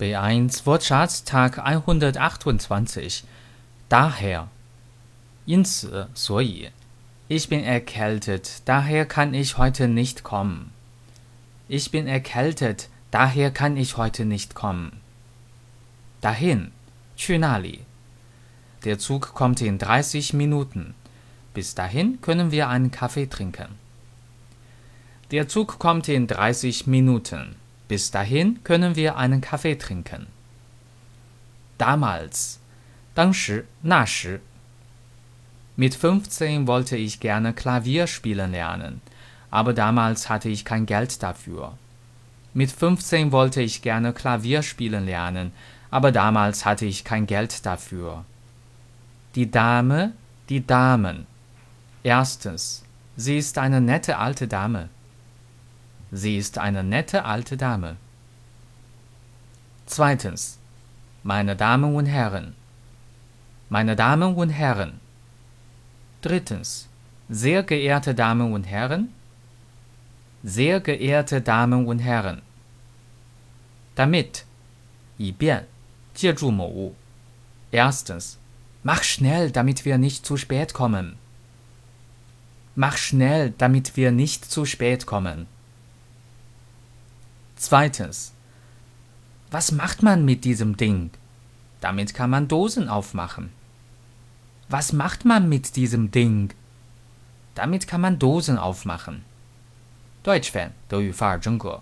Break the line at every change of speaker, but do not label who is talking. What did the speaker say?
B1 Wortschatz Tag 128 Daher 因此所以 Ich bin erkältet, daher kann ich heute nicht kommen. Ich bin erkältet, daher kann ich heute nicht kommen. Dahin 去那里 Der Zug kommt in 30 Minuten. Bis dahin können wir einen Kaffee trinken. Der Zug kommt in 30 Minuten. Bis dahin können wir einen Kaffee trinken. Damals, 当时,那时. Mit 15 wollte ich gerne Klavier spielen lernen, aber damals hatte ich kein Geld dafür. Mit 15 wollte ich gerne Klavier spielen lernen, aber damals hatte ich kein Geld dafür. Die Dame, die Damen. Erstens, sie ist eine nette alte Dame. Sie ist eine nette alte Dame. Zweitens. Meine Damen und Herren. Meine Damen und Herren. Drittens. Sehr geehrte Damen und Herren. Sehr geehrte Damen und Herren. Damit. 以便借助某物 Erstens. Mach schnell, damit wir nicht zu spät kommen. Mach schnell, damit wir nicht zu spät kommen. Zweitens. Was macht man mit diesem Ding? Damit kann man Dosen aufmachen. Was macht man mit diesem Ding? Damit kann man Dosen aufmachen. Deutsch Fan 德语范儿真格